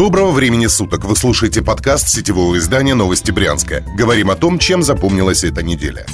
Доброго времени суток! Вы слушаете подкаст сетевого издания «Новости Брянска». Говорим о том, чем запомнилась эта неделя.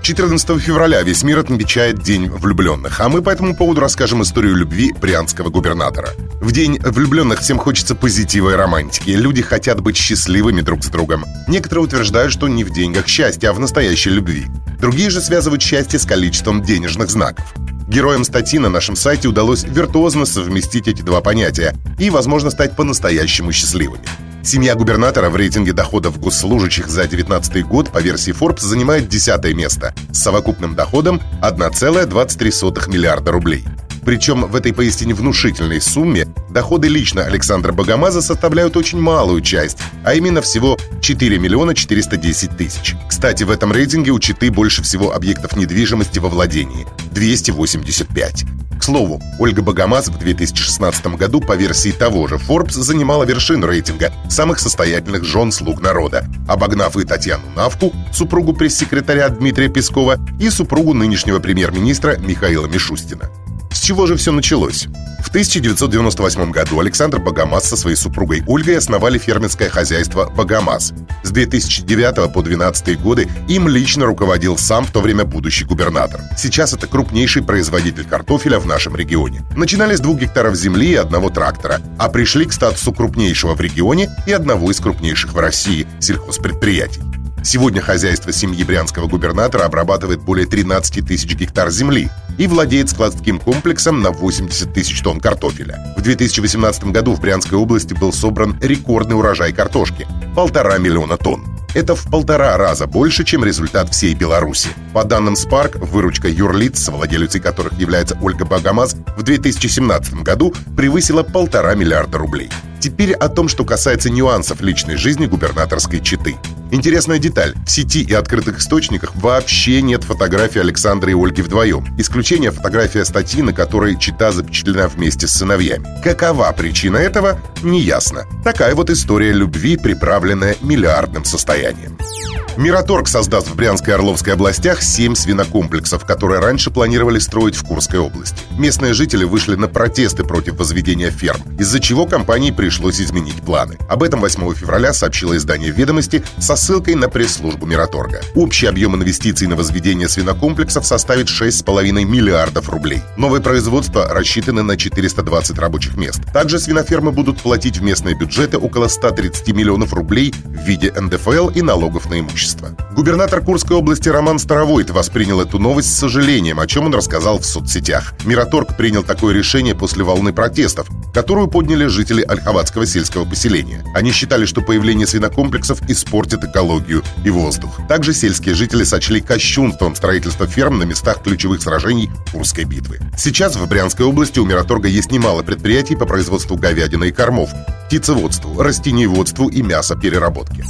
14 февраля весь мир отмечает День влюбленных, а мы по этому поводу расскажем историю любви брянского губернатора. В День влюбленных всем хочется позитива и романтики. Люди хотят быть счастливыми друг с другом. Некоторые утверждают, что не в деньгах счастье, а в настоящей любви. Другие же связывают счастье с количеством денежных знаков. Героям статьи на нашем сайте удалось виртуозно совместить эти два понятия и, возможно, стать по-настоящему счастливыми. Семья губернатора в рейтинге доходов госслужащих за 2019 год по версии Forbes занимает десятое место с совокупным доходом 1,23 миллиарда рублей. Причем в этой поистине внушительной сумме доходы лично Александра Богомаза составляют очень малую часть, а именно всего 4 миллиона 410 тысяч. Кстати, в этом рейтинге у Читы больше всего объектов недвижимости во владении – 285. К слову, Ольга Богомаз в 2016 году по версии того же Forbes занимала вершину рейтинга самых состоятельных жен слуг народа, обогнав и Татьяну Навку, супругу пресс-секретаря Дмитрия Пескова, и супругу нынешнего премьер-министра Михаила Мишустина. С чего же все началось? В 1998 году Александр Богомаз со своей супругой Ольгой основали фермерское хозяйство «Богомаз». С 2009 по 2012 годы им лично руководил сам в то время будущий губернатор. Сейчас это крупнейший производитель картофеля в нашем регионе. Начинали с двух гектаров земли и одного трактора, а пришли к статусу крупнейшего в регионе и одного из крупнейших в России сельхозпредприятий. Сегодня хозяйство семьи брянского губернатора обрабатывает более 13 тысяч гектар земли и владеет складским комплексом на 80 тысяч тонн картофеля. В 2018 году в Брянской области был собран рекордный урожай картошки – полтора миллиона тонн. Это в полтора раза больше, чем результат всей Беларуси. По данным Spark, выручка юрлиц, владелицей которых является Ольга Богомаз, в 2017 году превысила полтора миллиарда рублей. Теперь о том, что касается нюансов личной жизни губернаторской четы. Интересная деталь. В сети и открытых источниках вообще нет фотографий Александра и Ольги вдвоем. Исключение фотография статьи, на которой чита запечатлена вместе с сыновьями. Какова причина этого, неясно. Такая вот история любви, приправленная миллиардным состоянием. Мираторг создаст в Брянской и Орловской областях семь свинокомплексов, которые раньше планировали строить в Курской области. Местные жители вышли на протесты против возведения ферм, из-за чего компании пришлось изменить планы. Об этом 8 февраля сообщило издание «Ведомости» со ссылкой на пресс-службу Мираторга. Общий объем инвестиций на возведение свинокомплексов составит 6,5 миллиардов рублей. Новые производства рассчитаны на 420 рабочих мест. Также свинофермы будут платить в местные бюджеты около 130 миллионов рублей в виде НДФЛ и налогов на имущество. Губернатор Курской области Роман Старовойт воспринял эту новость с сожалением, о чем он рассказал в соцсетях. Мираторг принял такое решение после волны протестов, которую подняли жители Ольховатского сельского поселения. Они считали, что появление свинокомплексов испортит экологию и воздух. Также сельские жители сочли кощунством строительство ферм на местах ключевых сражений Курской битвы. Сейчас в Брянской области у Мираторга есть немало предприятий по производству говядины и кормов, птицеводству, растениеводству и мясопереработке.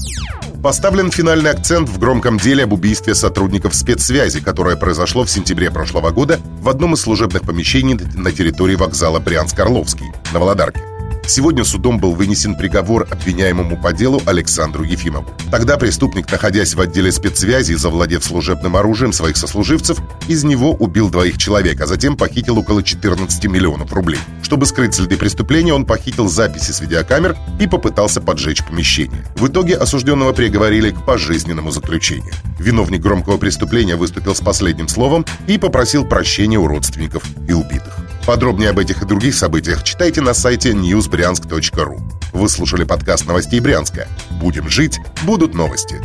Поставлен финальный акцент в громком деле об убийстве сотрудников спецсвязи, которое произошло в сентябре прошлого года в одном из служебных помещений на территории вокзала Брянск-Орловский на Володарке. Сегодня судом был вынесен приговор обвиняемому по делу Александру Ефимову. Тогда преступник, находясь в отделе спецсвязи завладев служебным оружием своих сослуживцев, из него убил двоих человек, а затем похитил около 14 миллионов рублей. Чтобы скрыть следы преступления, он похитил записи с видеокамер и попытался поджечь помещение. В итоге осужденного приговорили к пожизненному заключению. Виновник громкого преступления выступил с последним словом и попросил прощения у родственников и убитых. Подробнее об этих и других событиях читайте на сайте newsbryansk.ru. Вы слушали подкаст новостей Брянска. Будем жить, будут новости.